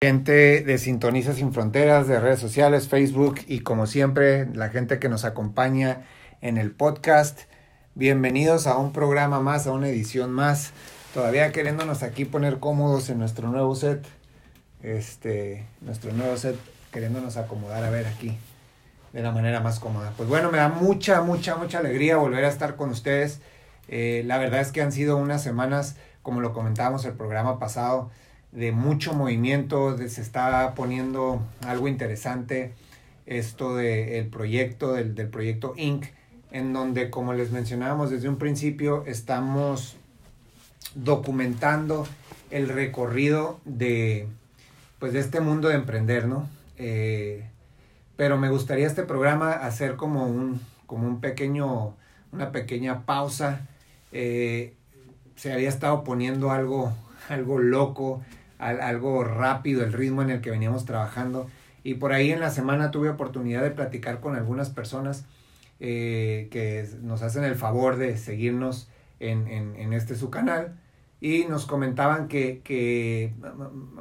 Gente de Sintoniza Sin Fronteras, de redes sociales, Facebook y como siempre la gente que nos acompaña en el podcast. Bienvenidos a un programa más, a una edición más. Todavía queriéndonos aquí poner cómodos en nuestro nuevo set. Este, nuestro nuevo set, queriéndonos acomodar a ver aquí de la manera más cómoda. Pues bueno, me da mucha, mucha, mucha alegría volver a estar con ustedes. Eh, la verdad es que han sido unas semanas, como lo comentábamos el programa pasado, de mucho movimiento, se está poniendo algo interesante esto del proyecto, del, del, proyecto Inc., en donde, como les mencionábamos desde un principio, estamos documentando el recorrido de, pues, de este mundo de emprender, ¿no? Eh, pero me gustaría este programa hacer como un, como un pequeño, una pequeña pausa. Eh, se había estado poniendo algo, algo loco, algo rápido el ritmo en el que veníamos trabajando. Y por ahí en la semana tuve oportunidad de platicar con algunas personas eh, que nos hacen el favor de seguirnos en, en, este su canal. Y nos comentaban que, que,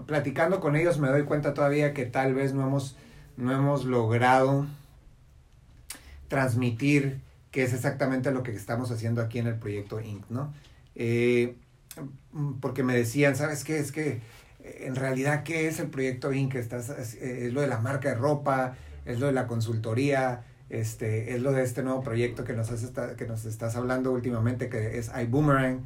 platicando con ellos me doy cuenta todavía que tal vez no hemos, no hemos logrado transmitir qué es exactamente lo que estamos haciendo aquí en el proyecto Inc., ¿no? Eh, porque me decían, ¿sabes qué? Es que en realidad, ¿qué es el proyecto Inc? Estás, es, lo de la marca de ropa, es lo de la consultoría, este, es lo de este nuevo proyecto que nos, hace, que nos estás hablando últimamente, que es iBoomerang.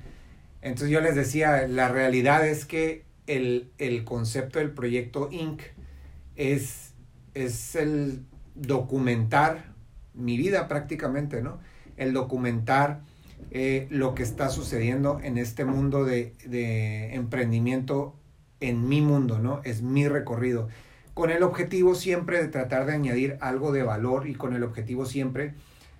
Entonces yo les decía, la realidad es que el, el concepto del proyecto Inc. es, es el documentar mi vida prácticamente, ¿no? El documentar eh, lo que está sucediendo en este mundo de, de emprendimiento en mi mundo, ¿no? Es mi recorrido. Con el objetivo siempre de tratar de añadir algo de valor y con el objetivo siempre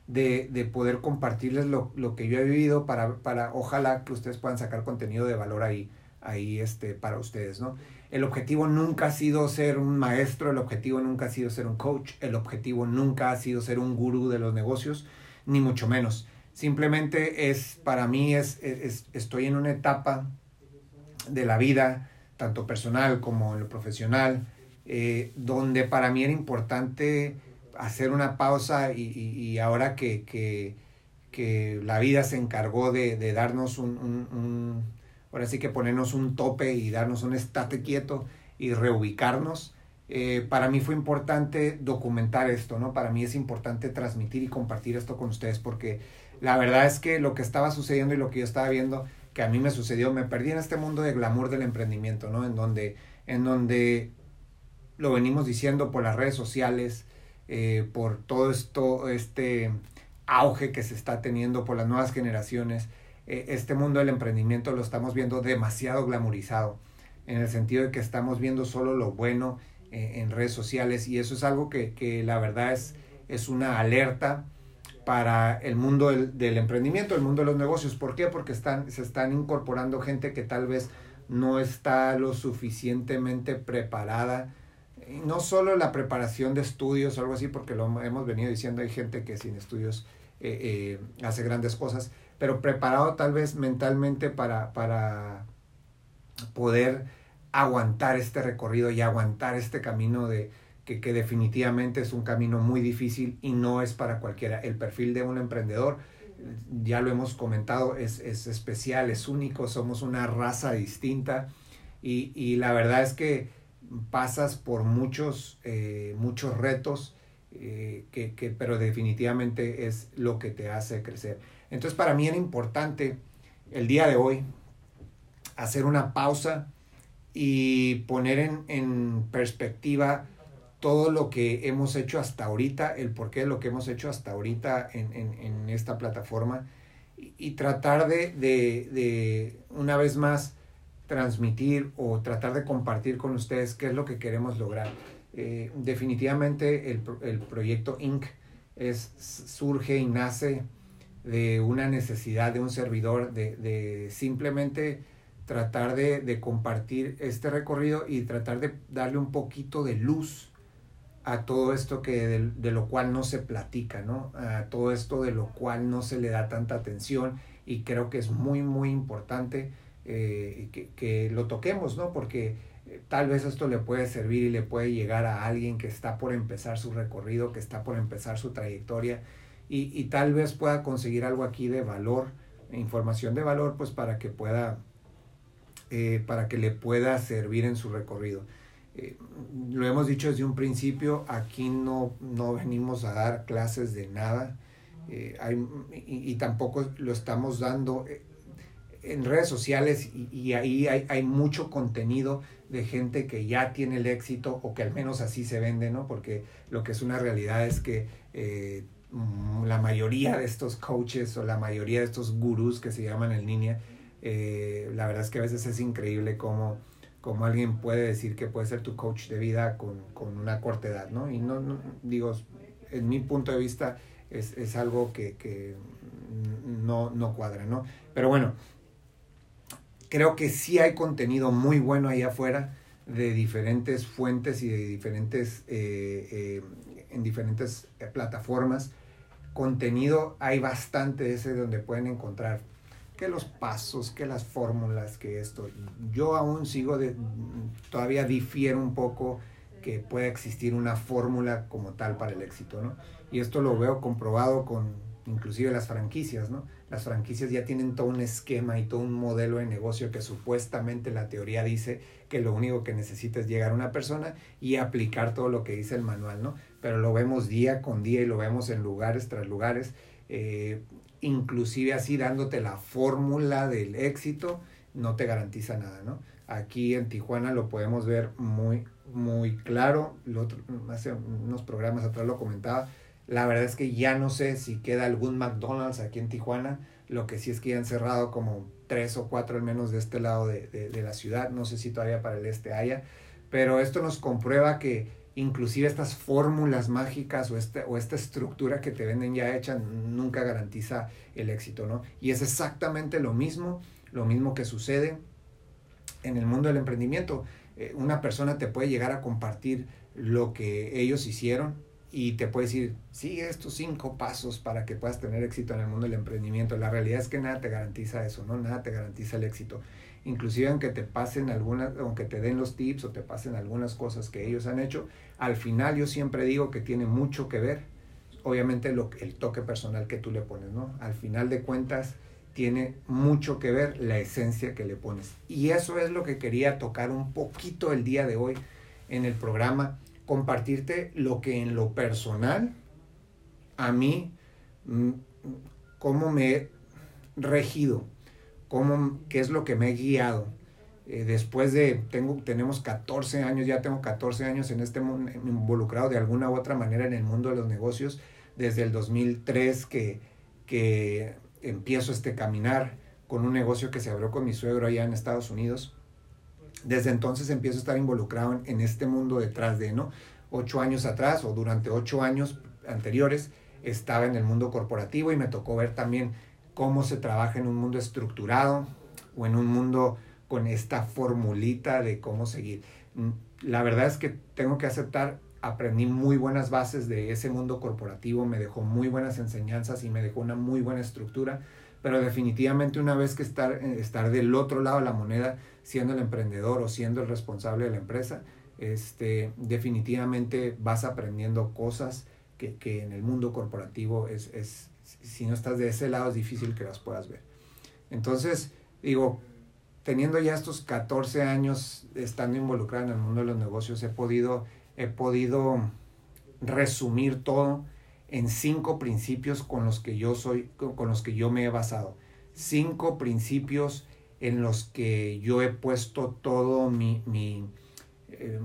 de, de poder compartirles lo, lo, que yo he vivido para, para ojalá que ustedes puedan sacar contenido de valor ahí, ahí este, para ustedes, ¿no? El objetivo nunca ha sido ser un maestro, el objetivo nunca ha sido ser un coach, el objetivo nunca ha sido ser un gurú de los negocios, ni mucho menos. Simplemente es, para mí, es, es estoy en una etapa de la vida tanto personal como en lo profesional, eh, donde para mí era importante hacer una pausa y, ahora que, que, la vida se encargó de, darnos un, ahora sí que ponernos un tope y darnos un estate quieto y reubicarnos, eh, para mí fue importante documentar esto, ¿no? Para mí es importante transmitir y compartir esto con ustedes porque la verdad es que lo que estaba sucediendo y lo que yo estaba viendo que a mí me sucedió, me perdí en este mundo de glamour del emprendimiento, ¿no? En donde, en donde lo venimos diciendo por las redes sociales, eh, por todo esto, este auge que se está teniendo por las nuevas generaciones, eh, este mundo del emprendimiento lo estamos viendo demasiado glamorizado, en el sentido de que estamos viendo solo lo bueno eh, en redes sociales y eso es algo que, que la verdad es, es una alerta para el mundo del, emprendimiento, el mundo de los negocios. ¿Por qué? Porque están, se están incorporando gente que tal vez no está lo suficientemente preparada. No solo la preparación de estudios algo así, porque lo hemos venido diciendo, hay gente que sin estudios eh, eh, hace grandes cosas, pero preparado tal vez mentalmente para, para poder aguantar este recorrido y aguantar este camino de, que, definitivamente es un camino muy difícil y no es para cualquiera. El perfil de un emprendedor, ya lo hemos comentado, es, es especial, es único, somos una raza distinta y, y la verdad es que pasas por muchos, eh, muchos retos, eh, que, que, pero definitivamente es lo que te hace crecer. Entonces para mí era importante el día de hoy hacer una pausa y poner en, en perspectiva todo lo que hemos hecho hasta ahorita, el porqué de lo que hemos hecho hasta ahorita en, en, en esta plataforma y, tratar de, de, de, una vez más, transmitir o tratar de compartir con ustedes qué es lo que queremos lograr. Eh, definitivamente el, el, proyecto Inc. Es, surge y nace de una necesidad de un servidor de, de simplemente tratar de, de, compartir este recorrido y tratar de darle un poquito de luz a todo esto que de, lo cual no se platica, ¿no? A todo esto de lo cual no se le da tanta atención y creo que es muy, muy importante eh, que, que, lo toquemos, ¿no? Porque eh, tal vez esto le puede servir y le puede llegar a alguien que está por empezar su recorrido, que está por empezar su trayectoria y, y tal vez pueda conseguir algo aquí de valor, información de valor, pues para que pueda, eh, para que le pueda servir en su recorrido. Eh, lo hemos dicho desde un principio, aquí no, no venimos a dar clases de nada eh, hay, y, tampoco lo estamos dando en redes sociales y, ahí hay, hay, mucho contenido de gente que ya tiene el éxito o que al menos así se vende, ¿no? Porque lo que es una realidad es que eh, la mayoría de estos coaches o la mayoría de estos gurús que se llaman en línea, eh, la verdad es que a veces es increíble cómo, cómo, alguien puede decir que puede ser tu coach de vida con, con una corta edad, ¿no? Y no, no, digo, en mi punto de vista es, es algo que, que no, no cuadra, ¿no? Pero bueno, creo que sí hay contenido muy bueno ahí afuera de diferentes fuentes y de diferentes, eh, eh, en diferentes eh, plataformas. Contenido hay bastante ese donde pueden encontrar que los pasos, que las fórmulas, que esto. Yo aún sigo de, todavía difiero un poco que pueda existir una fórmula como tal para el éxito, ¿no? Y esto lo veo comprobado con inclusive las franquicias, ¿no? Las franquicias ya tienen todo un esquema y todo un modelo de negocio que supuestamente la teoría dice que lo único que necesita es llegar a una persona y aplicar todo lo que dice el manual, ¿no? Pero lo vemos día con día y lo vemos en lugares tras lugares, eh, inclusive así dándote la fórmula del éxito, no te garantiza nada, ¿no? Aquí en Tijuana lo podemos ver muy, muy claro. Lo otro, hace unos programas atrás lo comentaba la verdad es que ya no sé si queda algún McDonald's aquí en Tijuana. Lo que sí es que ya han cerrado como tres o cuatro al menos de este lado de, de, la ciudad. No sé si todavía para el este haya. Pero esto nos comprueba que inclusive estas fórmulas mágicas o, este, o esta estructura que te venden ya hecha nunca garantiza el éxito, ¿no? Y es exactamente lo mismo, lo mismo que sucede en el mundo del emprendimiento. Eh, una persona te puede llegar a compartir lo que ellos hicieron, y te puede decir, sigue estos cinco pasos para que puedas tener éxito en el mundo del emprendimiento. La realidad es que nada te garantiza eso, ¿no? Nada te garantiza el éxito. Inclusive aunque te pasen algunas, aunque te den los tips o te pasen algunas cosas que ellos han hecho, al final yo siempre digo que tiene mucho que ver, obviamente lo, el toque personal que tú le pones, ¿no? Al final de cuentas tiene mucho que ver la esencia que le pones. Y eso es lo que quería tocar un poquito el día de hoy en el programa compartirte lo que en lo personal, a mí, mm, cómo me he regido, cómo, qué es lo que me he guiado. Eh, después de, tengo, tenemos 14 años, ya tengo 14 años en este involucrado de alguna u otra manera en el mundo de los negocios, desde el 2003 que, que empiezo este caminar con un negocio que se abrió con mi suegro allá en Estados Unidos desde entonces empiezo a estar involucrado en, este mundo detrás de, ¿no? Ocho años atrás o durante ocho años anteriores estaba en el mundo corporativo y me tocó ver también cómo se trabaja en un mundo estructurado o en un mundo con esta formulita de cómo seguir. Mm, la verdad es que tengo que aceptar, aprendí muy buenas bases de ese mundo corporativo, me dejó muy buenas enseñanzas y me dejó una muy buena estructura, pero definitivamente una vez que estar, eh, estar del otro lado de la moneda, siendo el emprendedor o siendo el responsable de la empresa, este, definitivamente vas aprendiendo cosas que, que en el mundo corporativo es, es, si no estás de ese lado es difícil que las puedas ver. Entonces, digo, teniendo ya estos 14 años estando involucrado en el mundo de los negocios, he podido, he podido resumir todo en cinco principios con los que yo soy, con los que yo me he basado. Cinco principios en los que yo he puesto todo mi, mi, eh,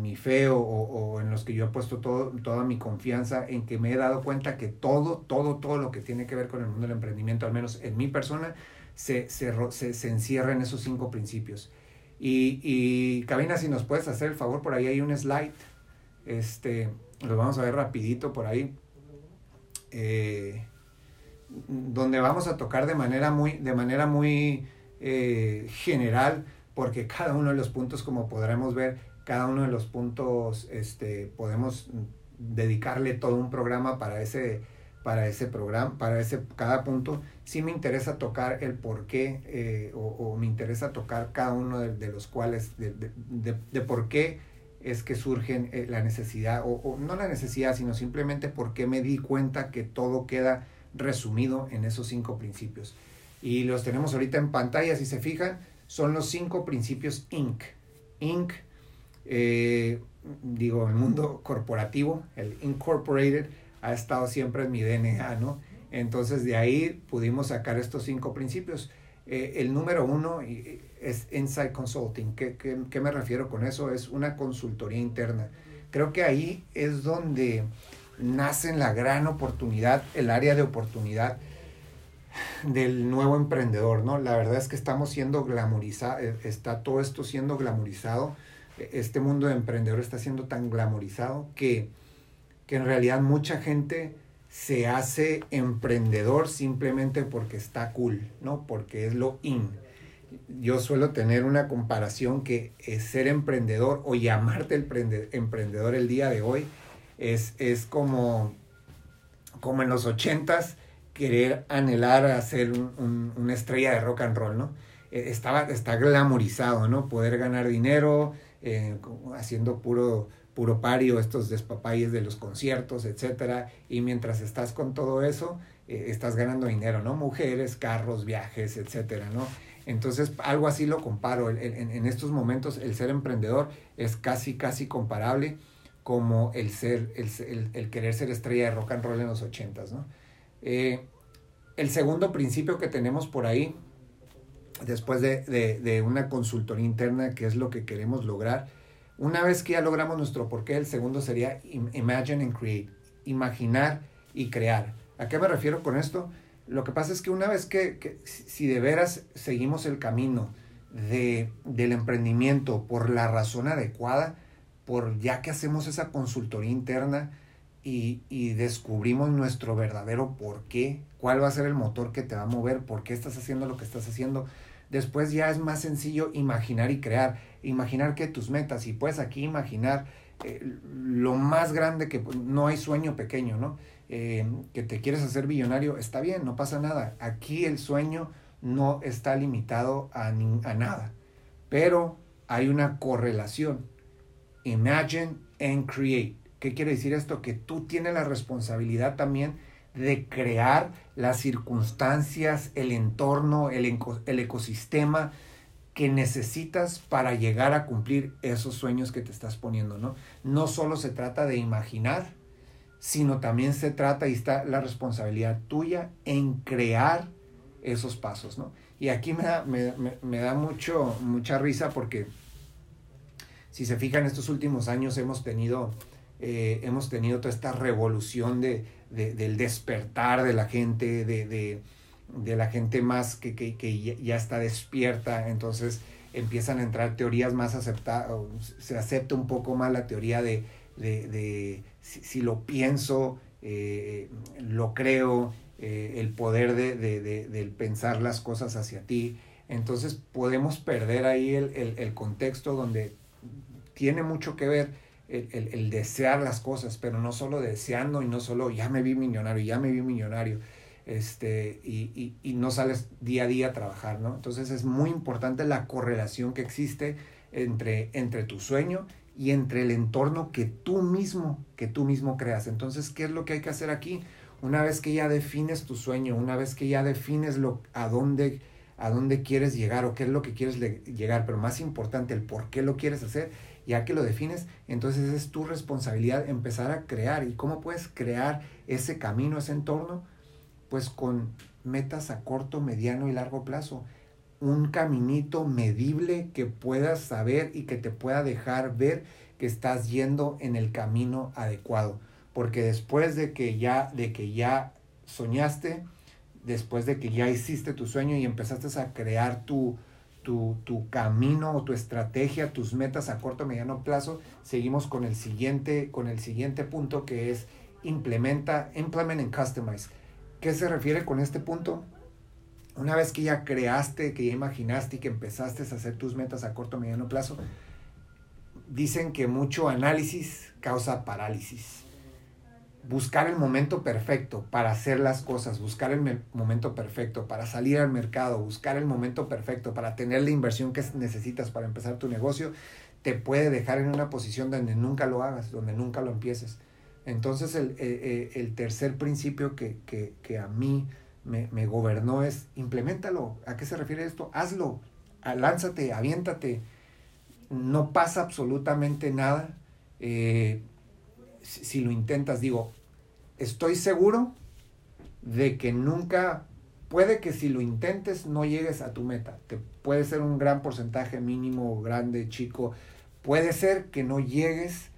mi fe o, o, en los que yo he puesto todo, toda mi confianza en que me he dado cuenta que todo, todo, todo lo que tiene que ver con el mundo del emprendimiento, al menos en mi persona, se, se, se, se encierra en esos cinco principios. Y, y Cabina, si nos puedes hacer el favor, por ahí hay un slide, este, lo vamos a ver rapidito por ahí. Eh, donde vamos a tocar de manera muy, de manera muy eh, general, porque cada uno de los puntos, como podremos ver, cada uno de los puntos este, podemos dedicarle todo un programa para ese, para ese programa, para ese cada punto. Sí me interesa tocar el por qué eh, o, me interesa tocar cada uno de, los cuales, de, de, por qué es que surgen eh, la necesidad, o, no la necesidad, sino simplemente por qué me di cuenta que todo queda resumido en esos cinco principios. Y los tenemos ahorita en pantalla, si se fijan, son los cinco principios INC. INC, eh, digo, el mundo corporativo, el Incorporated, ha estado siempre en mi DNA, ¿no? Entonces de ahí pudimos sacar estos cinco principios. Eh, el número uno es Inside Consulting. ¿Qué, ¿Qué, me refiero con eso? Es una consultoría interna. Creo que ahí es donde nace la gran oportunidad, el área de oportunidad del nuevo emprendedor, ¿no? La verdad es que estamos siendo glamorizados, eh, está todo esto siendo glamorizado, este mundo de emprendedor está siendo tan glamorizado que, que en realidad mucha gente se hace emprendedor simplemente porque está cool, ¿no? Porque es lo in. Yo suelo tener una comparación que es ser emprendedor o llamarte el emprendedor el día de hoy es, es como, como en los ochentas querer anhelar a ser una estrella de rock and roll, ¿no? E, estaba, está glamorizado, ¿no? Poder ganar dinero, eh, haciendo puro, puro pario, estos despapayes de los conciertos, etcétera. Y mientras estás con todo eso, eh, estás ganando dinero, ¿no? Mujeres, carros, viajes, etcétera, ¿no? Entonces, algo así lo comparo. En, estos momentos, el ser emprendedor es casi, casi comparable como el ser, el, el, querer ser estrella de rock and roll en los ochentas, ¿no? Eh, el segundo principio que tenemos por ahí, después de, de, una consultoría interna, que es lo que queremos lograr, una vez que ya logramos nuestro porqué, el segundo sería imagine and create, imaginar y crear. ¿A qué me refiero con esto? Lo que pasa es que una vez que, que si de veras seguimos el camino de, del emprendimiento por la razón adecuada, por ya que hacemos esa consultoría interna, y, descubrimos nuestro verdadero por qué, cuál va a ser el motor que te va a mover, por qué estás haciendo lo que estás haciendo. Después ya es más sencillo imaginar y crear, imaginar que tus metas, y puedes aquí imaginar eh, lo más grande que no hay sueño pequeño, ¿no? Eh, que te quieres hacer billonario, está bien, no pasa nada. Aquí el sueño no está limitado a, a nada, pero hay una correlación. Imagine and create ¿Qué quiere decir esto? Que tú tienes la responsabilidad también de crear las circunstancias, el entorno, el, el ecosistema que necesitas para llegar a cumplir esos sueños que te estás poniendo, ¿no? No solo se trata de imaginar, sino también se trata y está la responsabilidad tuya en crear esos pasos, ¿no? Y aquí me da, me, me da mucho, mucha risa porque si se fijan, estos últimos años hemos tenido eh, hemos tenido toda esta revolución de, del despertar de la gente, de, la gente más que, que, ya está despierta, entonces empiezan a entrar teorías más aceptadas, se acepta un poco más la teoría de, si, lo pienso, eh, lo creo, eh, el poder de, del pensar las cosas hacia ti. Entonces podemos perder ahí el, el contexto donde tiene mucho que ver el, desear las cosas, pero no solo deseando y no solo ya me vi millonario, ya me vi millonario, este, y, y, no sales día a día a trabajar, ¿no? Entonces es muy importante la correlación que existe entre, entre tu sueño y entre el entorno que tú mismo, que tú mismo creas. Entonces, ¿qué es lo que hay que hacer aquí? Una vez que ya defines tu sueño, una vez que ya defines lo, a dónde a dónde quieres llegar o qué es lo que quieres llegar, pero más importante, el por qué lo quieres hacer, ya que lo defines, entonces es tu responsabilidad empezar a crear. ¿Y cómo puedes crear ese camino, ese entorno? Pues con metas a corto, mediano y largo plazo. Un caminito medible que puedas saber y que te pueda dejar ver que estás yendo en el camino adecuado. Porque después de que ya, de que ya soñaste, después de que ya hiciste tu sueño y empezaste a crear tu, tu, camino o tu estrategia, tus metas a corto o mediano plazo, seguimos con el siguiente, con el siguiente punto que es implementa, implement and customize. ¿Qué se refiere con este punto? Una vez que ya creaste, que ya imaginaste y que empezaste a hacer tus metas a corto o mediano plazo, dicen que mucho análisis causa parálisis. Buscar el momento perfecto para hacer las cosas, buscar el momento perfecto para salir al mercado, buscar el momento perfecto para tener la inversión que necesitas para empezar tu negocio, te puede dejar en una posición donde nunca lo hagas, donde nunca lo empieces. Entonces el, eh, eh, tercer principio que, a mí me, me, gobernó es implementalo. ¿A qué se refiere esto? Hazlo, lánzate, aviéntate. No pasa absolutamente nada. Eh, si, lo intentas, digo, estoy seguro de que nunca, puede que si lo intentes no llegues a tu meta. Te puede ser un gran porcentaje mínimo, grande, chico. Puede ser que no llegues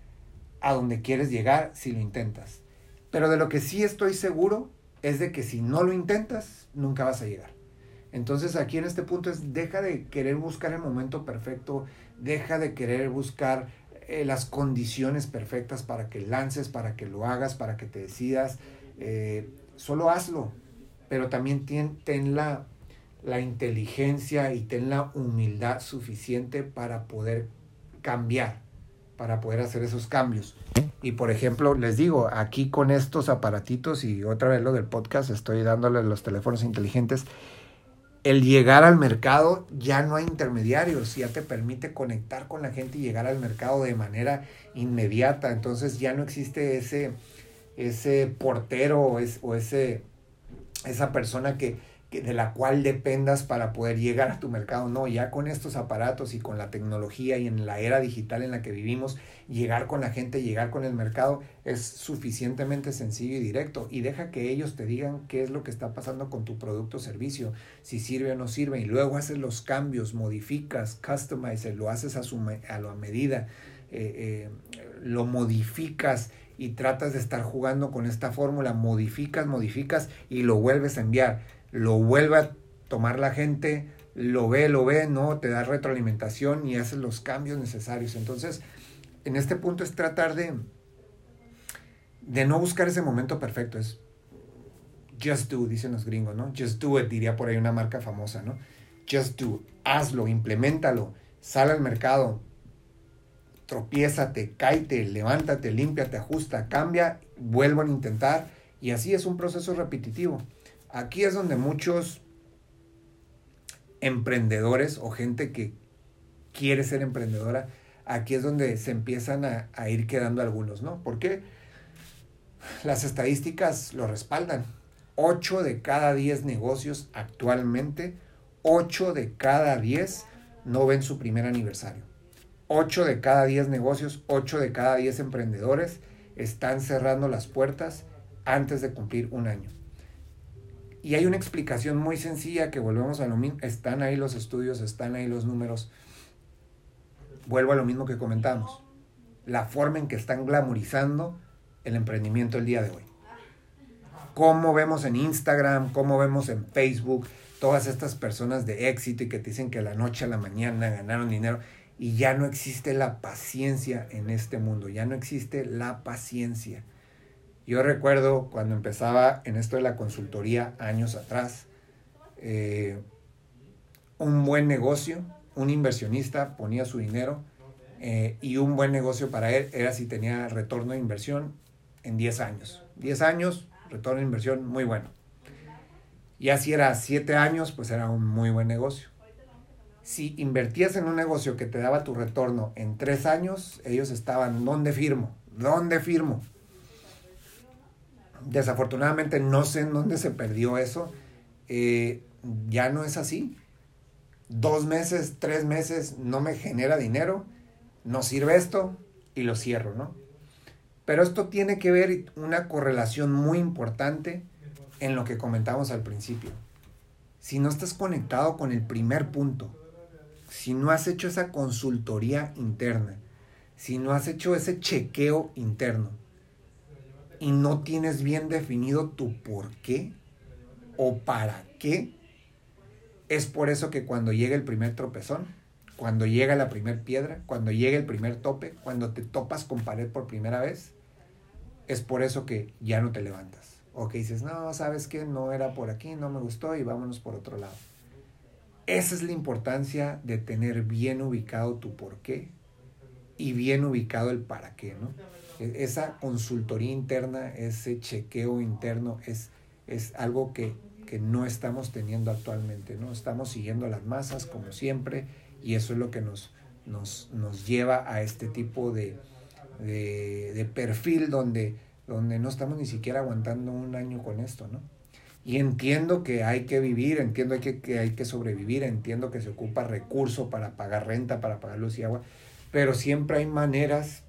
a donde quieres llegar si lo intentas. Pero de lo que sí estoy seguro es de que si no lo intentas, nunca vas a llegar. Entonces aquí en este punto es deja de querer buscar el momento perfecto, deja de querer buscar eh, las condiciones perfectas para que lances, para que lo hagas, para que te decidas. Eh, solo hazlo, pero también ten, la, la inteligencia y ten la humildad suficiente para poder cambiar, para poder hacer esos cambios. Y por ejemplo, les digo, aquí con estos aparatitos y otra vez lo del podcast, estoy dándole los teléfonos inteligentes el llegar al mercado ya no hay intermediarios, ya te permite conectar con la gente y llegar al mercado de manera inmediata. Entonces ya no existe ese, ese portero o, o ese, esa persona que, de la cual dependas para poder llegar a tu mercado. No, ya con estos aparatos y con la tecnología y en la era digital en la que vivimos, llegar con la gente, llegar con el mercado es suficientemente sencillo y directo. Y deja que ellos te digan qué es lo que está pasando con tu producto o servicio, si sirve o no sirve. Y luego haces los cambios, modificas, customize, lo haces a, su, a la medida, eh, eh, lo modificas y tratas de estar jugando con esta fórmula, modificas, modificas y lo vuelves a enviar lo vuelve a tomar la gente, lo ve, lo ve, no, te da retroalimentación y haces los cambios necesarios. Entonces, en este punto es tratar de, de no buscar ese momento perfecto, es just do, dicen los gringos, ¿no? Just do it, diría por ahí una marca famosa, ¿no? Just do, hazlo, implementalo, sal al mercado, tropiézate, cáete, levántate, límpiate, ajusta, cambia, vuelvo a intentar y así es un proceso repetitivo. Aquí es donde muchos emprendedores o gente que quiere ser emprendedora, aquí es donde se empiezan a, ir quedando algunos, ¿no? Porque las estadísticas lo respaldan. 8 de cada 10 negocios actualmente, 8 de cada 10 no ven su primer aniversario. 8 de cada 10 negocios, 8 de cada 10 emprendedores están cerrando las puertas antes de cumplir un año. Y hay una explicación muy sencilla que volvemos a lo mismo. Están ahí los estudios, están ahí los números. Vuelvo a lo mismo que comentamos. La forma en que están glamorizando el emprendimiento el día de hoy. Cómo vemos en Instagram, cómo vemos en Facebook, todas estas personas de éxito y que te dicen que la noche a la mañana ganaron dinero. Y ya no existe la paciencia en este mundo, ya no existe la paciencia. Yo recuerdo cuando empezaba en esto de la consultoría años atrás, eh, un buen negocio, un inversionista ponía su dinero eh, y un buen negocio para él era si tenía retorno de inversión en 10 años. 10 años, retorno de inversión muy bueno. Y así era 7 años, pues era un muy buen negocio. Si invertías en un negocio que te daba tu retorno en 3 años, ellos estaban, ¿dónde firmo? ¿Dónde firmo? Desafortunadamente no sé en dónde se perdió eso. Eh, ya no es así. Dos meses, tres meses no me genera dinero, no sirve esto y lo cierro, ¿no? Pero esto tiene que ver una correlación muy importante en lo que comentamos al principio. Si no estás conectado con el primer punto, si no has hecho esa consultoría interna, si no has hecho ese chequeo interno, y no tienes bien definido tu por qué o para qué, es por eso que cuando llega el primer tropezón, cuando llega la primera piedra, cuando llega el primer tope, cuando te topas con pared por primera vez, es por eso que ya no te levantas. O que dices, no, sabes que no era por aquí, no me gustó y vámonos por otro lado. Esa es la importancia de tener bien ubicado tu por qué y bien ubicado el para qué, ¿no? Esa consultoría interna, ese chequeo interno es, es algo que, que no estamos teniendo actualmente, ¿no? Estamos siguiendo las masas como siempre y eso es lo que nos, nos, nos lleva a este tipo de, de, de perfil donde, donde no estamos ni siquiera aguantando un año con esto, ¿no? Y entiendo que hay que vivir, entiendo que, que hay que sobrevivir, entiendo que se ocupa recurso para pagar renta, para pagar luz y agua, pero siempre hay maneras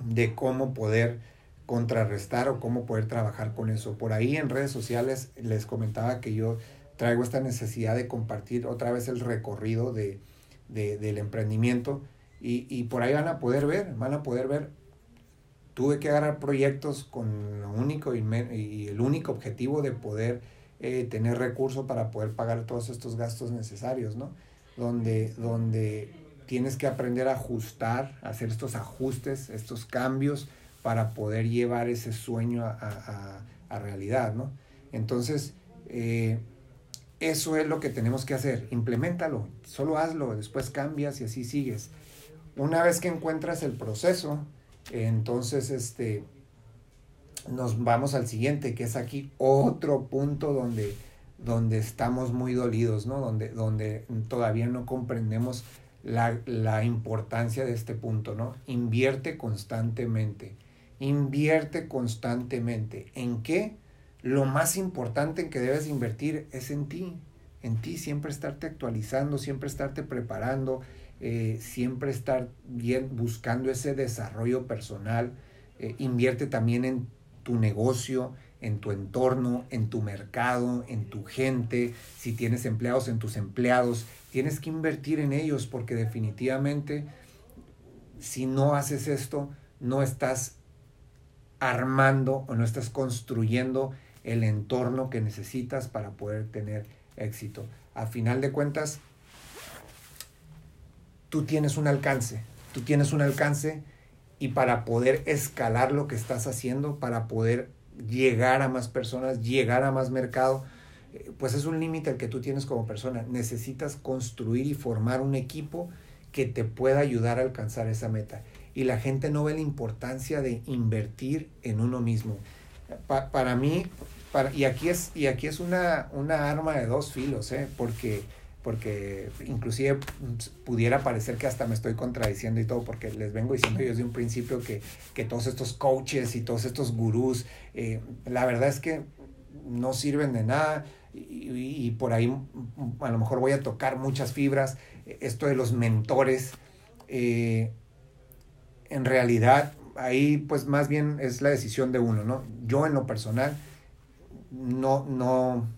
de cómo poder contrarrestar o cómo poder trabajar con eso. Por ahí en redes sociales les comentaba que yo traigo esta necesidad de compartir otra vez el recorrido de, del emprendimiento y, y, por ahí van a poder ver, van a poder ver, tuve que agarrar proyectos con lo único y el único objetivo de poder eh, tener recursos para poder pagar todos estos gastos necesarios, ¿no? Donde, donde tienes que aprender a ajustar, hacer estos ajustes, estos cambios para poder llevar ese sueño a, a, realidad, ¿no? Entonces, eh, eso es lo que tenemos que hacer, implementalo, solo hazlo, después cambias y así sigues. Una vez que encuentras el proceso, entonces este, nos vamos al siguiente, que es aquí otro punto donde, donde estamos muy dolidos, ¿no? Donde, donde todavía no comprendemos la, la importancia de este punto, ¿no? Invierte constantemente. Invierte constantemente. ¿En qué? Lo más importante en que debes invertir es en ti. En ti, siempre estarte actualizando, siempre estarte preparando, eh, siempre estar bien buscando ese desarrollo personal. Eh, invierte también en tu negocio, en tu entorno, en tu mercado, en tu gente, si tienes empleados, en tus empleados. Tienes que invertir en ellos porque definitivamente si no haces esto, no estás armando o no estás construyendo el entorno que necesitas para poder tener éxito. A final de cuentas, tú tienes un alcance, tú tienes un alcance y para poder escalar lo que estás haciendo, para poder llegar a más personas, llegar a más mercado, pues es un límite el que tú tienes como persona. Necesitas construir y formar un equipo que te pueda ayudar a alcanzar esa meta. Y la gente no ve la importancia de invertir en uno mismo. para mí, para, y aquí es, y aquí es una, una arma de dos filos, ¿eh? porque, porque inclusive pudiera parecer que hasta me estoy contradiciendo y todo, porque les vengo diciendo yo desde un principio que, que todos estos coaches y todos estos gurús, eh, la verdad es que no sirven de nada y, por ahí a lo mejor voy a tocar muchas fibras. Esto de los mentores, eh, en realidad ahí pues más bien es la decisión de uno, ¿no? Yo en lo personal no, no,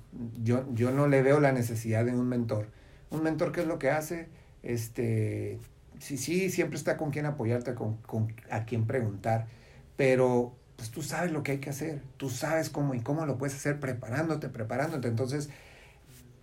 yo, yo no le veo la necesidad de un mentor. Un mentor, ¿qué es lo que hace? Este, sí, sí, siempre está con quien apoyarte, con, con a quien preguntar, pero pues tú sabes lo que hay que hacer, tú sabes cómo y cómo lo puedes hacer preparándote, preparándote. Entonces,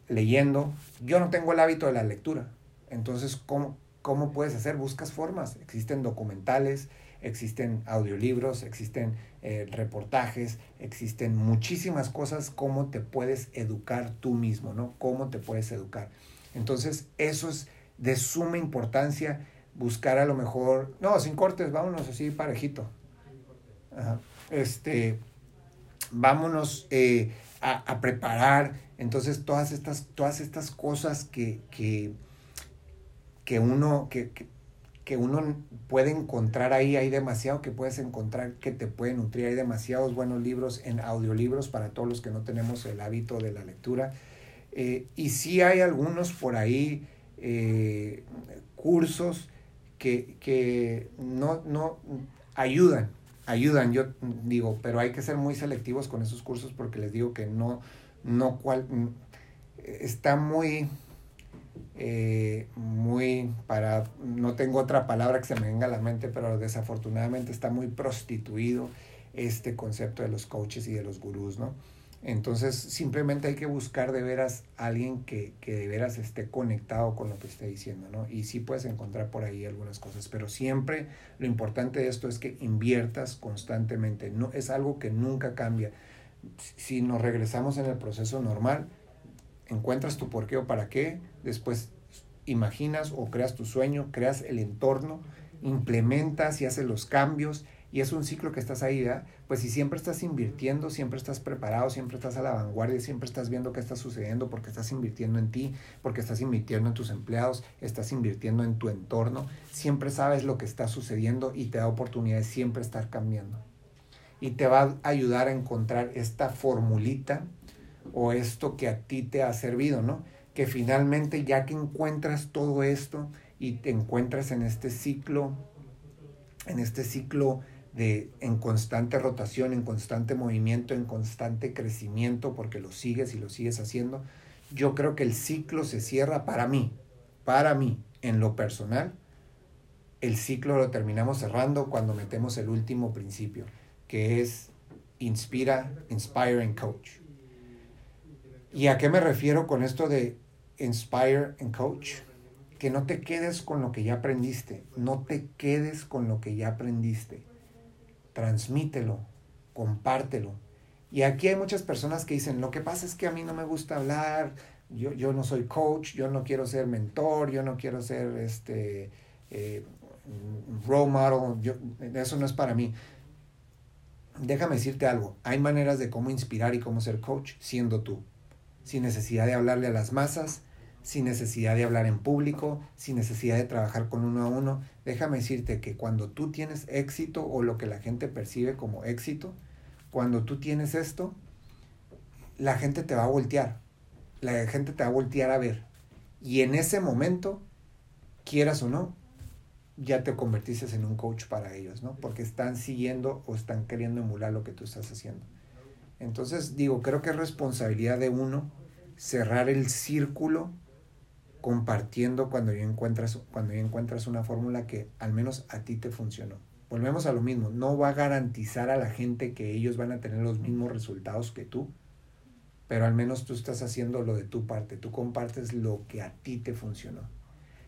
leyendo, yo no tengo el hábito de la lectura. Entonces, ¿cómo, cómo puedes hacer? Buscas formas. Existen documentales, existen audiolibros, existen eh, reportajes, existen muchísimas cosas, cómo te puedes educar tú mismo, ¿no? Cómo te puedes educar. Entonces, eso es de suma importancia, buscar a lo mejor, no, sin cortes, vámonos así parejito, este, vámonos eh, a, preparar. Entonces, todas estas, todas estas cosas que, que, que uno, que, que, uno puede encontrar ahí, hay demasiado que puedes encontrar que te puede nutrir. Hay demasiados buenos libros en audiolibros para todos los que no tenemos el hábito de la lectura. Eh, y sí hay algunos por ahí eh, cursos que, que no, no ayudan, ayudan, yo digo, pero hay que ser muy selectivos con esos cursos porque les digo que no, no cual, está muy, eh, muy para, no tengo otra palabra que se me venga a la mente, pero desafortunadamente está muy prostituido este concepto de los coaches y de los gurús, ¿no? Entonces simplemente hay que buscar de veras alguien que, que, de veras esté conectado con lo que esté diciendo, ¿no? Y sí puedes encontrar por ahí algunas cosas, pero siempre lo importante de esto es que inviertas constantemente, no, es algo que nunca cambia. Si nos regresamos en el proceso normal, encuentras tu por qué o para qué, después imaginas o creas tu sueño, creas el entorno, implementas y haces los cambios y es un ciclo que estás ahí, ¿verdad? Pues si siempre estás invirtiendo, siempre estás preparado, siempre estás a la vanguardia, siempre estás viendo qué está sucediendo porque estás invirtiendo en ti, porque estás invirtiendo en tus empleados, estás invirtiendo en tu entorno, siempre sabes lo que está sucediendo y te da oportunidad de siempre estar cambiando. Y te va a ayudar a encontrar esta formulita o esto que a ti te ha servido, ¿no? Que finalmente ya que encuentras todo esto y te encuentras en este ciclo, en este ciclo de, en constante rotación, en constante movimiento, en constante crecimiento, porque lo sigues y lo sigues haciendo, yo creo que el ciclo se cierra para mí, para mí, en lo personal, el ciclo lo terminamos cerrando cuando metemos el último principio, que es inspira, inspire and coach. ¿Y a qué me refiero con esto de inspire and coach? Que no te quedes con lo que ya aprendiste, no te quedes con lo que ya aprendiste transmítelo, compártelo. Y aquí hay muchas personas que dicen, lo que pasa es que a mí no me gusta hablar, yo, yo no soy coach, yo no quiero ser mentor, yo no quiero ser este eh, role model, yo, eso no es para mí. Déjame decirte algo, hay maneras de cómo inspirar y cómo ser coach siendo tú, sin necesidad de hablarle a las masas, sin necesidad de hablar en público, sin necesidad de trabajar con uno a uno. Déjame decirte que cuando tú tienes éxito o lo que la gente percibe como éxito, cuando tú tienes esto, la gente te va a voltear, la gente te va a voltear a ver. Y en ese momento, quieras o no, ya te convertiste en un coach para ellos, ¿no? Porque están siguiendo o están queriendo emular lo que tú estás haciendo. Entonces, digo, creo que es responsabilidad de uno cerrar el círculo compartiendo cuando ya encuentras, cuando ya encuentras una fórmula que al menos a ti te funcionó. Volvemos a lo mismo, no va a garantizar a la gente que ellos van a tener los mismos resultados que tú, pero al menos tú estás haciendo lo de tu parte, tú compartes lo que a ti te funcionó.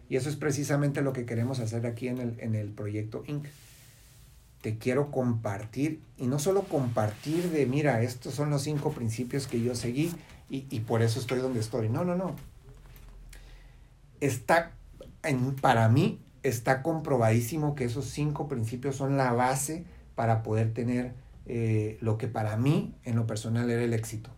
Y eso es precisamente lo que queremos hacer aquí en el, en el proyecto Inc. Te quiero compartir, y no solo compartir de, mira, estos son los cinco principios que yo seguí y, y por eso estoy donde estoy. No, no, no está, en, para mí, está comprobadísimo que esos cinco principios son la base para poder tener eh, lo que para mí, en lo personal, era el éxito.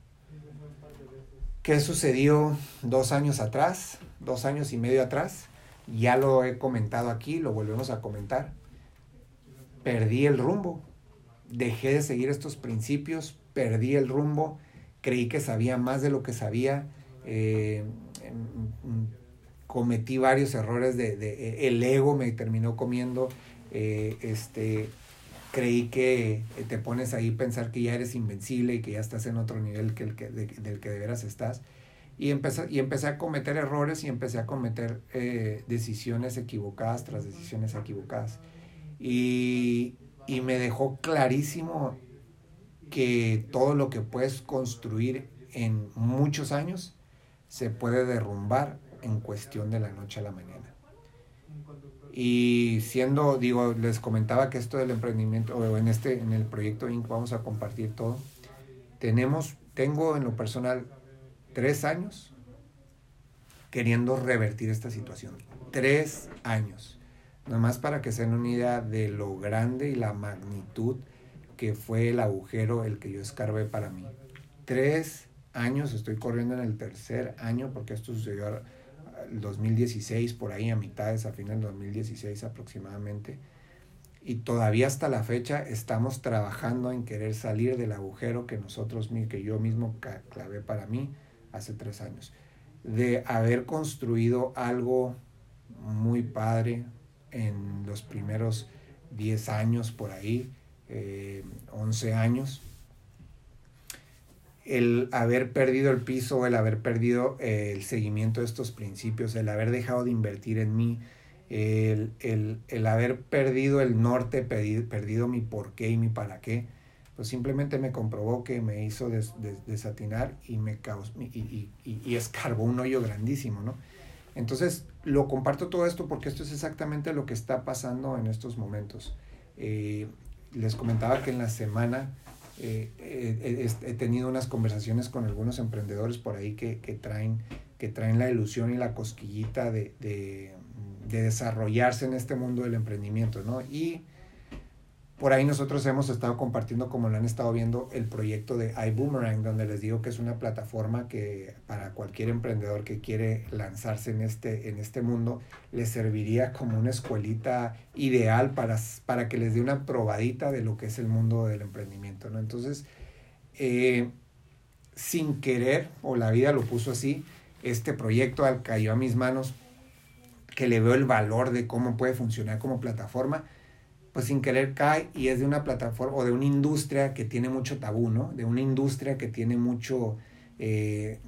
¿Qué sucedió dos años atrás, dos años y medio atrás? Ya lo he comentado aquí, lo volvemos a comentar. Perdí el rumbo, dejé de seguir estos principios, perdí el rumbo, creí que sabía más de lo que sabía, eh, cometí varios errores de, de, el ego me terminó comiendo eh, este creí que te pones ahí a pensar que ya eres invencible y que ya estás en otro nivel que el que del que de veras estás. Y empecé, y empecé a cometer errores y empecé a cometer eh, decisiones equivocadas tras decisiones equivocadas. Y, y me dejó clarísimo que todo lo que puedes construir en muchos años se puede derrumbar en cuestión de la noche a la mañana. Y siendo, digo, les comentaba que esto del emprendimiento, o en este, en el proyecto Inc. vamos a compartir todo. Tenemos, tengo en lo personal tres años queriendo revertir esta situación. Tres años. Nomás para que se una idea de lo grande y la magnitud que fue el agujero el que yo escarbé para mí. Tres años, estoy corriendo en el tercer año porque esto sucedió el 2016, por ahí a mitades, a fines del 2016 aproximadamente. Y todavía hasta la fecha estamos trabajando en querer salir del agujero que nosotros, que yo mismo clavé para mí hace tres años. De haber construido algo muy padre en los primeros 10 años por ahí, eh, 11 años, el haber perdido el piso, el haber perdido eh, el seguimiento de estos principios, el haber dejado de invertir en mí, el, haber perdido el norte, perdido, mi por qué y mi para qué, pues simplemente me comprobó que me hizo desatinar y me causó, y, y, escarbó un hoyo grandísimo, ¿no? Entonces, lo comparto todo esto porque esto es exactamente lo que está pasando en estos momentos. Eh, les comentaba que en la semana eh, eh, he tenido unas conversaciones con algunos emprendedores por ahí que, traen, que traen la ilusión y la cosquillita de, desarrollarse en este mundo del emprendimiento, ¿no? Y por ahí nosotros hemos estado compartiendo, como lo han estado viendo, el proyecto de iBoomerang, donde les digo que es una plataforma que para cualquier emprendedor que quiere lanzarse en este, en este mundo, le serviría como una escuelita ideal para, para que les dé una probadita de lo que es el mundo del emprendimiento. ¿no? Entonces, eh, sin querer, o la vida lo puso así, este proyecto cayó a mis manos, que le veo el valor de cómo puede funcionar como plataforma pues sin querer cae y es de una plataforma o de una industria que tiene mucho tabú, ¿no? De una industria que tiene mucho, eh,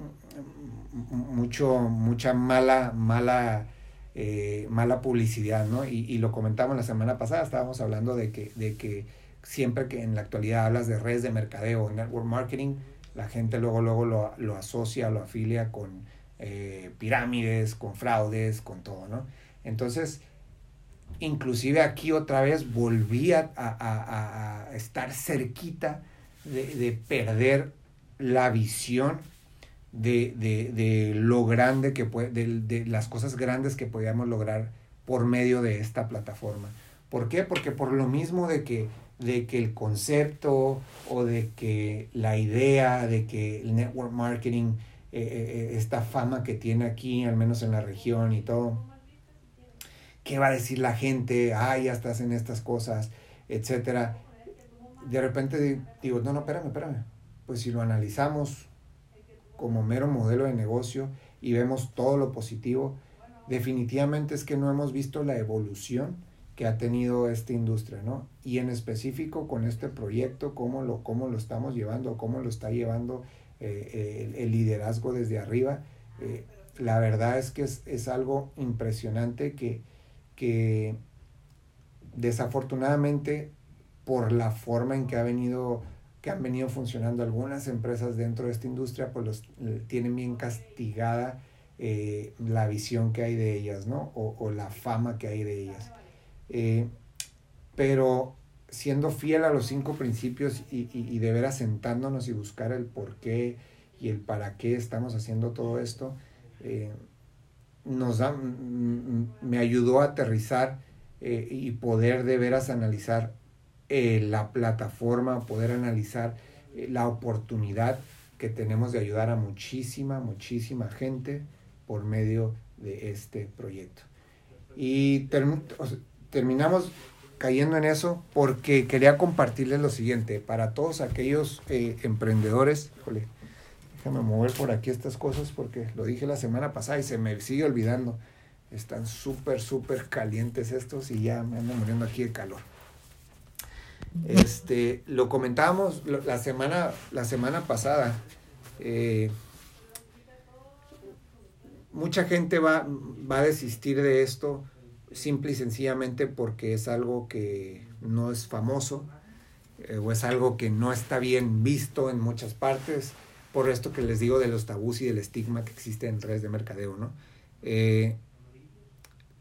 mucho, mucha mala, mala, eh, mala publicidad, ¿no? Y, lo comentamos la semana pasada, estábamos hablando de que, de que siempre que en la actualidad hablas de redes de mercadeo, network marketing, la gente luego, luego lo, lo asocia, lo afilia con eh, pirámides, con fraudes, con todo, ¿no? Entonces, inclusive aquí otra vez volví a, estar cerquita de, perder la visión de, lo grande que puede, de, las cosas grandes que podíamos lograr por medio de esta plataforma. ¿Por qué? Porque por lo mismo de que, de que el concepto o de que la idea de que el network marketing, eh, eh, esta fama que tiene aquí, al menos en la región y todo, ¿qué va a decir la gente? Ah, ya estás en estas cosas, etcétera. De repente digo, no, no, espérame, espérame. Pues si lo analizamos como mero modelo de negocio y vemos todo lo positivo, definitivamente es que no hemos visto la evolución que ha tenido esta industria, ¿no? Y en específico con este proyecto, cómo lo, cómo lo estamos llevando, cómo lo está llevando eh, el, liderazgo desde arriba. Eh, la verdad es que es, es algo impresionante que, que desafortunadamente por la forma en que ha venido que han venido funcionando algunas empresas dentro de esta industria, pues los, tienen bien castigada eh, la visión que hay de ellas, ¿no? O, la fama que hay de ellas. Eh, pero siendo fiel a los cinco principios y, y, de veras sentándonos y buscar el por qué y el para qué estamos haciendo todo esto, eh, nos da, me ayudó a aterrizar eh, y poder de veras analizar eh, la plataforma, poder analizar eh, la oportunidad que tenemos de ayudar a muchísima, muchísima gente por medio de este proyecto. Y terminamos cayendo en eso porque quería compartirles lo siguiente, para todos aquellos emprendedores, Déjame mover por aquí estas cosas porque lo dije la semana pasada y se me sigue olvidando. Están súper, súper calientes estos y ya me ando muriendo aquí de calor. Este, lo comentábamos la semana, la semana pasada. Eh, mucha gente va, va a desistir de esto simple y sencillamente porque es algo que no es famoso eh, o es algo que no está bien visto en muchas partes por esto que les digo de los tabús y del estigma que existe en redes de mercadeo, ¿no? Eh,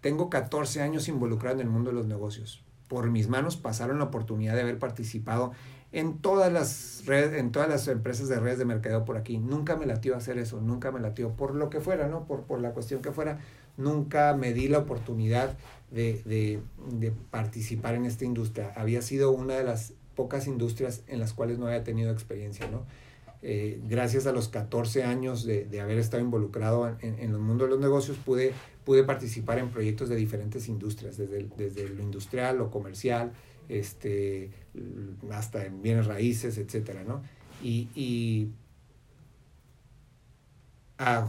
tengo 14 años involucrado en el mundo de los negocios. Por mis manos pasaron la oportunidad de haber participado en todas las redes, en todas las empresas de redes de mercadeo por aquí. Nunca me latió hacer eso, nunca me latió por lo que fuera, ¿no? Por, por la cuestión que fuera. Nunca me di la oportunidad de, de, de participar en esta industria. Había sido una de las pocas industrias en las cuales no había tenido experiencia, ¿no? Eh, gracias a los 14 años de, de haber estado involucrado en, en, el mundo de los negocios, pude, pude participar en proyectos de diferentes industrias, desde, desde lo industrial, lo comercial, este, hasta en bienes raíces, etcétera, ¿no? Y, y a,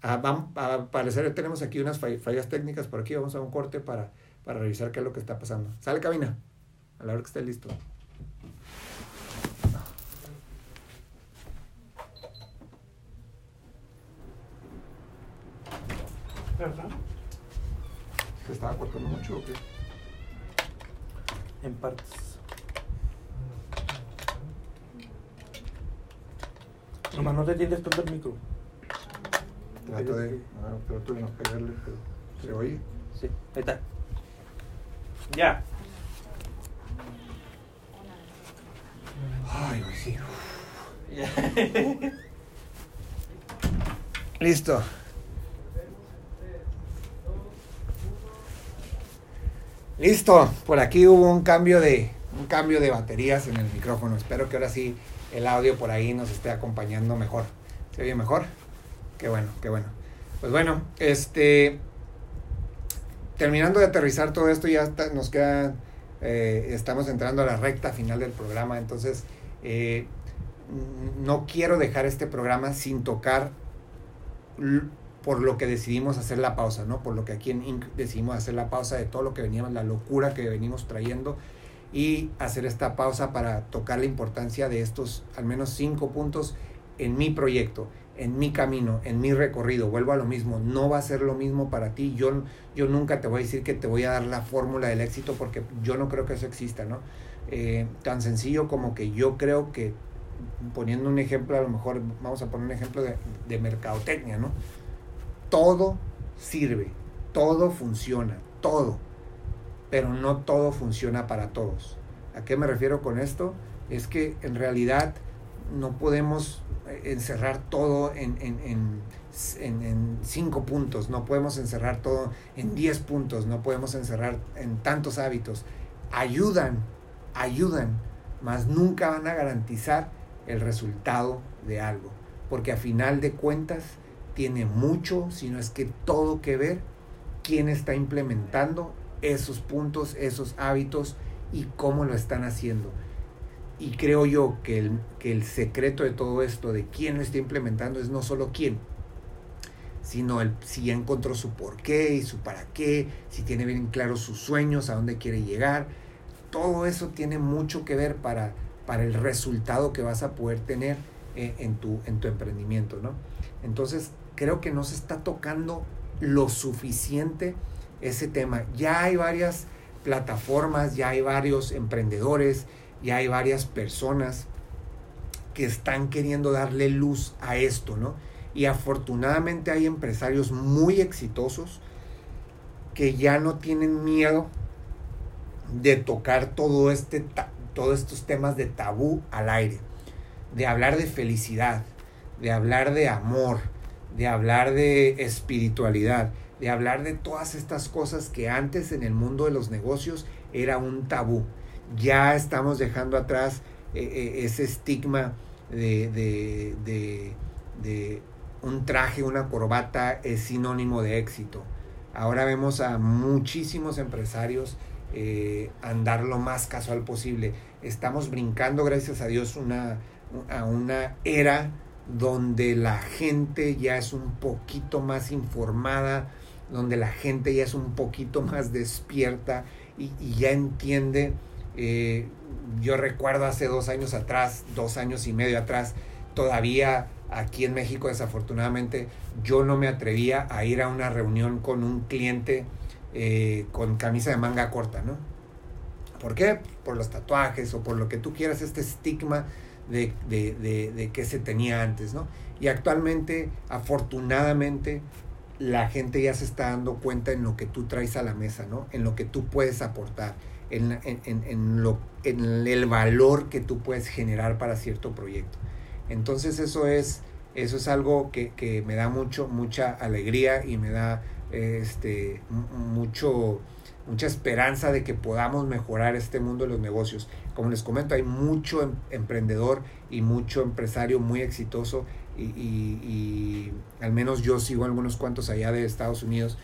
a, parecer tenemos aquí unas fallas técnicas por aquí, vamos a un corte para, para revisar qué es lo que está pasando. Sale cabina, a la hora que esté listo. ¿Verdad? ¿Se estaba cortando mucho o qué? En partes. Nomás no te tienes tanto el micro. Trato de, ah, trato de no pegarle, pero ¿se oye? Sí, ahí está. Ya. Ay, sí. Listo. Listo, por aquí hubo un cambio de, cambio de baterías en el micrófono. Espero que ahora sí el audio por ahí nos esté acompañando mejor. ¿Se oye mejor? Qué bueno, qué bueno. Pues bueno, este. Terminando de aterrizar todo esto, ya nos queda. eh, estamos entrando a la recta final del programa. Entonces, eh, no quiero dejar este programa sin tocar por lo que decidimos hacer la pausa, ¿no? Por lo que aquí en Inc. decidimos hacer la pausa de todo lo que veníamos, la locura que venimos trayendo y hacer esta pausa para tocar la importancia de estos al menos cinco puntos en mi proyecto, en mi camino, en mi recorrido. Vuelvo a lo mismo, no va a ser lo mismo para ti. Yo, yo nunca te voy a decir que te voy a dar la fórmula del éxito porque yo no creo que eso exista, ¿no? Eh, tan sencillo como que yo creo que, poniendo un ejemplo, a lo mejor vamos a poner un ejemplo de, de mercadotecnia, ¿no? Todo sirve, todo funciona, todo pero no todo funciona para todos. ¿A qué me refiero con esto? Es que en realidad no podemos eh, encerrar todo en, en, en, en- en cinco puntos, no podemos encerrar todo en diez puntos, no podemos encerrar en tantos hábitos. Ayudan, ayudan, mas nunca van a garantizar el resultado de algo, porque a final de cuentas tiene mucho, si no es que todo que ver quién está implementando esos puntos, esos hábitos y cómo lo están haciendo. Y creo yo que el, que el secreto de todo esto, de quién lo está implementando, es no solo quién, sino el, si ya encontró su por qué y su para qué, si tiene bien claros sus sueños, a dónde quiere llegar. Todo eso tiene mucho que ver para, para el resultado que vas a poder tener eh, en, tu, en tu emprendimiento, ¿no? Entonces, creo que no se está tocando lo suficiente ese tema. Ya hay varias plataformas, ya hay varios emprendedores, ya hay varias personas que están queriendo darle luz a esto, ¿no? Y afortunadamente hay empresarios muy exitosos que ya no tienen miedo de tocar todo este todos estos temas de tabú al aire, de hablar de felicidad, de hablar de amor, de hablar de espiritualidad, de hablar de todas estas cosas que antes en el mundo de los negocios era un tabú. Ya estamos dejando atrás eh, eh, ese estigma de, de, de, un traje, una corbata es sinónimo de éxito. Ahora vemos a muchísimos empresarios eh, andar lo más casual posible. Estamos brincando, gracias a Dios, una, a una era donde la gente ya es un poquito más informada, donde la gente ya es un poquito más despierta y, ya entiende. eh, yo recuerdo hace dos años atrás, dos años y medio atrás, todavía aquí en México desafortunadamente yo no me atrevía a ir a una reunión con un cliente eh, con camisa de manga corta, ¿no? ¿Por qué? Por los tatuajes o por lo que tú quieras, este estigma de, de, de, de que se tenía antes, ¿no? Y actualmente, afortunadamente, la gente ya se está dando cuenta en lo que tú traes a la mesa, ¿no? En lo que tú puedes aportar, en, en, en, en lo, en el valor que tú puedes generar para cierto proyecto. Entonces eso es, eso es algo que, que me da mucho, mucha alegría y me da este, mucho, mucha esperanza de que podamos mejorar este mundo de los negocios. Como les comento, hay mucho em- emprendedor y mucho empresario muy exitoso y, al menos yo sigo algunos cuantos allá de Estados Unidos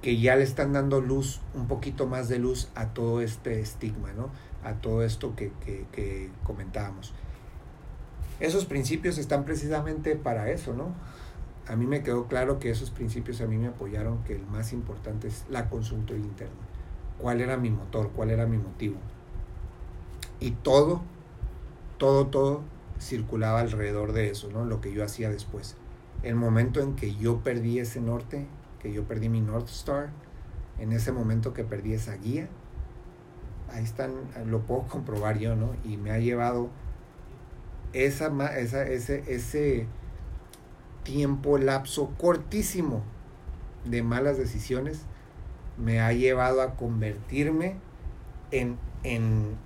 que ya le están dando luz, un poquito más de luz a todo este estigma, ¿no? A todo esto que, que, comentábamos. Esos principios están precisamente para eso, ¿no? A mí me quedó claro que esos principios a mí me apoyaron que el más importante es la consultoría interna. ¿Cuál era mi motor? ¿Cuál era mi motivo? Y todo, todo, todo circulaba alrededor de eso, ¿no? Lo que yo hacía después. El momento en que yo perdí ese norte, que yo perdí mi North Star, en ese momento que perdí esa guía, ahí están, lo puedo comprobar yo, ¿no? Y me ha llevado esa, esa, ese, ese tiempo, lapso cortísimo de malas decisiones, me ha llevado a convertirme en, en,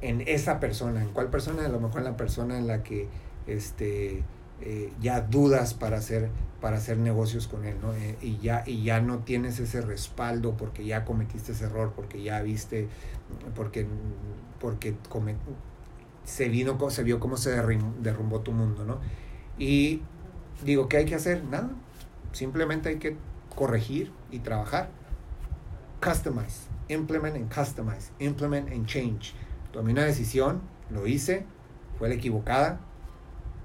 en esa persona. ¿En cuál persona? A lo mejor en la persona en la que este, eh, ya dudas para hacer, para hacer negocios con él, ¿no? Eh, y, ya, y ya no tienes ese respaldo porque ya cometiste ese error, porque ya viste, porque, porque se, vino, se vio cómo se derrim- derrumbó tu mundo, ¿no? Y digo, ¿qué hay que hacer? Nada, simplemente hay que corregir y trabajar. Customize, implement and customize, implement and change. Tomé una decisión, lo hice, fue la equivocada,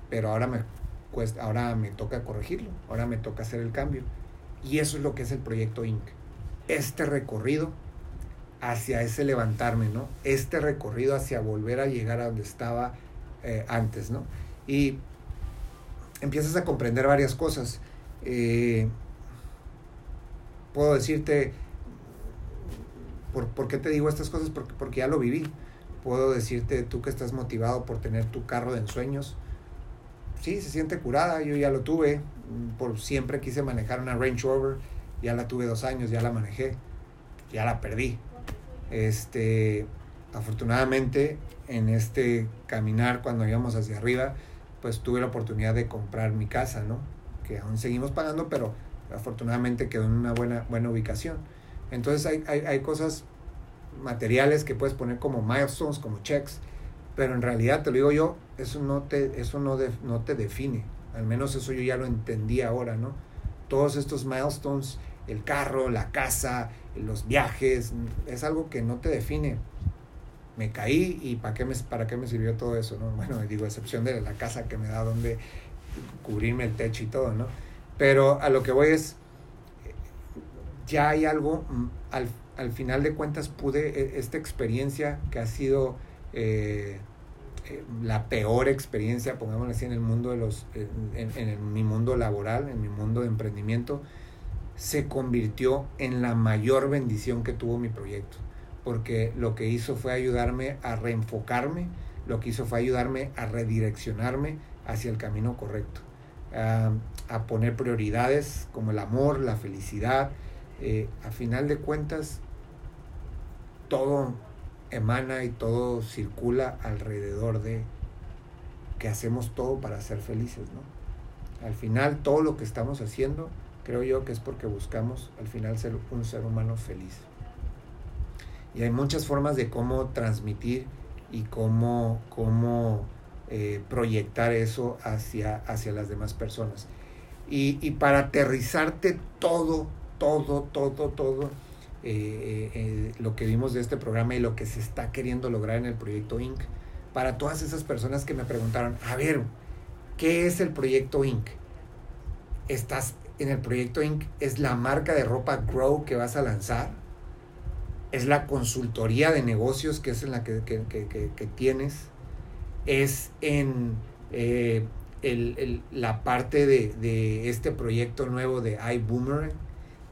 pero ahora me ahora me toca corregirlo, ahora me toca hacer el cambio. Y eso es lo que es el proyecto Inc. Este recorrido hacia ese levantarme, ¿no? Este recorrido hacia volver a llegar a donde estaba eh, antes, ¿no? Y empiezas a comprender varias cosas. Eh, puedo decirte, ¿por, por qué te digo estas cosas? Porque, porque ya lo viví. Puedo decirte, tú que estás motivado por tener tu carro de ensueños, sí, se siente curada, yo ya lo tuve, por siempre quise manejar una Range Rover, ya la tuve dos años, ya la manejé, ya la perdí. Este, afortunadamente, en este caminar cuando íbamos hacia arriba, pues tuve la oportunidad de comprar mi casa, ¿no? Que aún seguimos pagando, pero afortunadamente quedó en una buena, buena ubicación. Entonces hay, hay, hay cosas materiales que puedes poner como milestones, como checks, pero en realidad te lo digo yo, eso no te, eso no, no te define. Al menos eso yo ya lo entendí ahora, ¿no? Todos estos milestones, el carro, la casa, los viajes, es algo que no te define. Me caí y ¿para qué me, qué me sirvió todo eso, no? Bueno, digo, excepción de la casa que me da donde cubrirme el techo y todo, ¿no? Pero a lo que voy es, ya hay algo, mm, al, al final de cuentas pude, e- esta experiencia que ha sido eh, eh, la peor experiencia, pongámoslo así, en el mundo de los, en, mi mundo laboral, en mi mundo de emprendimiento, se convirtió en la mayor bendición que tuvo mi proyecto, porque lo que hizo fue ayudarme a reenfocarme, lo que hizo fue ayudarme a redireccionarme hacia el camino correcto, a, a poner prioridades como el amor, la felicidad, eh, a final de cuentas, todo emana y todo circula alrededor de que hacemos todo para ser felices, ¿no? Al final, todo lo que estamos haciendo, creo yo que es porque buscamos al final ser un ser humano feliz. Y hay muchas formas de cómo transmitir y cómo, cómo eh, proyectar eso hacia, hacia las demás personas. Y, y para aterrizarte todo, todo, todo, todo, eh, eh, lo que vimos de este programa y lo que se está queriendo lograr en el proyecto Inc. Para todas esas personas que me preguntaron, a ver, ¿qué es el proyecto Inc? Estás en el proyecto Inc. Es la marca de ropa Grow que vas a lanzar. Es la consultoría de negocios que es en la que, que, que, que, tienes. Es en eh, el, el, la parte de, de, este proyecto nuevo de iBoomerang.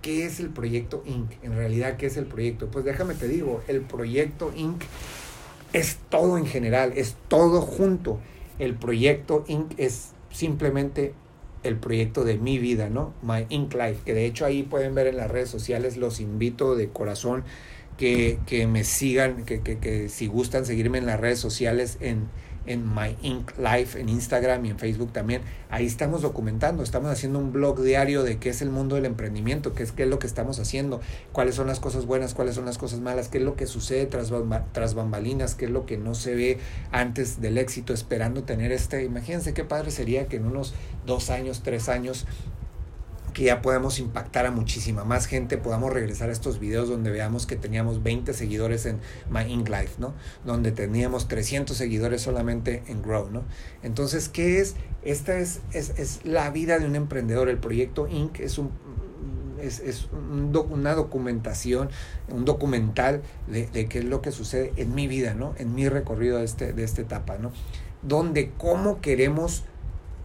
¿Qué es el proyecto Inc? En realidad, ¿qué es el proyecto? Pues déjame te digo, el proyecto Inc. es todo en general, es todo junto. El proyecto Inc. es simplemente el proyecto de mi vida, ¿no? My Inc. Life, que de hecho ahí pueden ver en las redes sociales, los invito de corazón que, que me sigan, que, que, que si gustan seguirme en las redes sociales en en My Inc. Life, en Instagram y en Facebook también. Ahí estamos documentando, estamos haciendo un blog diario de qué es el mundo del emprendimiento, qué es, qué es lo que estamos haciendo, cuáles son las cosas buenas, cuáles son las cosas malas, qué es lo que sucede tras, tras bambalinas, qué es lo que no se ve antes del éxito, esperando tener este. Imagínense qué padre sería que en unos dos años, tres años, que ya podamos impactar a muchísima más gente, podamos regresar a estos videos donde veamos que teníamos 20 seguidores en My Inc. Life, ¿no? Donde teníamos 300 seguidores solamente en Grow, ¿no? Entonces, ¿qué es? Esta es, es, es la vida de un emprendedor. El proyecto Inc. es un es, es un una documentación, un documental de, de, qué es lo que sucede en mi vida, ¿no? En mi recorrido de, este, de esta etapa, ¿no? Donde cómo queremos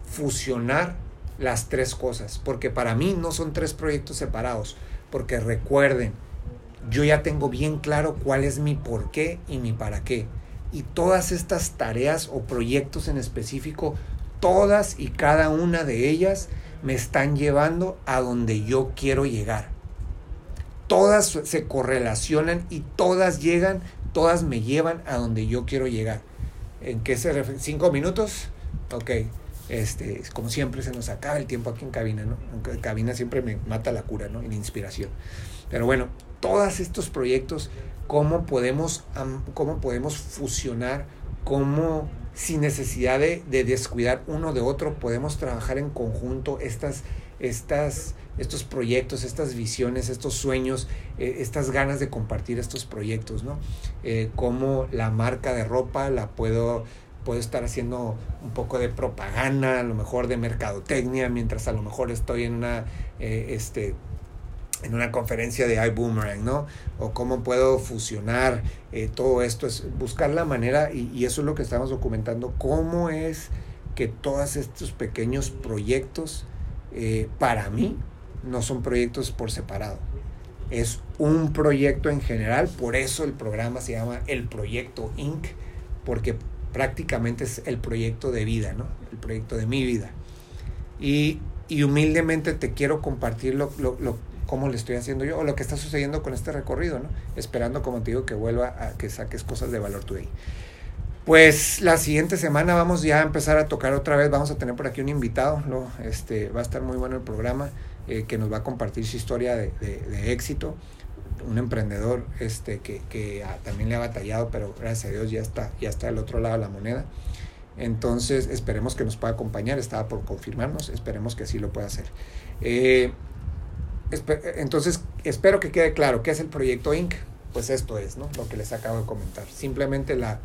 fusionar las tres cosas, porque para mí no son tres proyectos separados, porque recuerden, yo ya tengo bien claro cuál es mi por qué y mi para qué. Y todas estas tareas o proyectos en específico, todas y cada una de ellas me están llevando a donde yo quiero llegar. Todas se correlacionan y todas llegan, todas me llevan a donde yo quiero llegar. ¿En qué se refiere? ¿Cinco minutos? Ok Este, como siempre se nos acaba el tiempo aquí en cabina, ¿no? En cabina siempre me mata la cura, ¿no? Y la inspiración. Pero bueno, todos estos proyectos, cómo podemos, cómo podemos fusionar, cómo sin necesidad de, descuidar uno de otro, podemos trabajar en conjunto estas, estas, estos proyectos, estas visiones, estos sueños, eh, estas ganas de compartir estos proyectos, ¿no? Eh, como la marca de ropa la puedo puedo estar haciendo un poco de propaganda, a lo mejor de mercadotecnia, mientras a lo mejor estoy en una, eh, este, en una conferencia de iBoomerang, ¿no? O cómo puedo fusionar eh, todo esto, es buscar la manera, y, eso es lo que estamos documentando, cómo es que todos estos pequeños proyectos, eh, para mí, no son proyectos por separado. Es un proyecto en general, por eso el programa se llama El Proyecto Inc., porque prácticamente es el proyecto de vida, ¿no? El proyecto de mi vida. Y, y humildemente te quiero compartir lo, lo, cómo le estoy haciendo yo o lo que está sucediendo con este recorrido, ¿no? Esperando, como te digo, que vuelva a que saques cosas de valor today. Pues la siguiente semana vamos ya a empezar a tocar otra vez, vamos a tener por aquí un invitado, ¿no? este, va a estar muy bueno el programa, eh, que nos va a compartir su historia de éxito un emprendedor este, que, que también le ha batallado, pero gracias a Dios ya está, ya está del otro lado de la moneda. Entonces esperemos que nos pueda acompañar, estaba por confirmarnos, esperemos que así lo pueda hacer. Eh, entonces espero que quede claro qué es el proyecto Inc. Pues esto es, ¿no? Lo que les acabo de comentar. Simplemente la,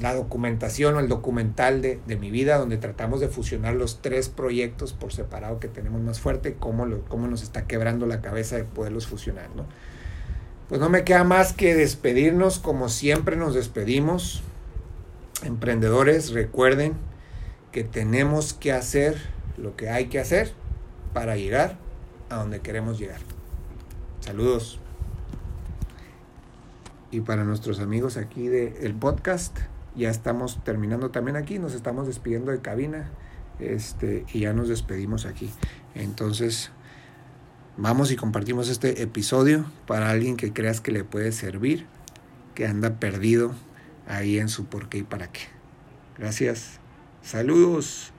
la documentación o el documental de, de, mi vida, donde tratamos de fusionar los tres proyectos por separado que tenemos más fuerte, cómo, lo, cómo nos está quebrando la cabeza de poderlos fusionar. ¿no? Pues no me queda más que despedirnos como siempre nos despedimos. Emprendedores, recuerden que tenemos que hacer lo que hay que hacer para llegar a donde queremos llegar. Saludos. Y para nuestros amigos aquí del podcast, ya estamos terminando también aquí, nos estamos despidiendo de cabina este, y ya nos despedimos aquí. Entonces, vamos y compartimos este episodio para alguien que creas que le puede servir, que anda perdido ahí en su por qué y para qué. Gracias. Saludos.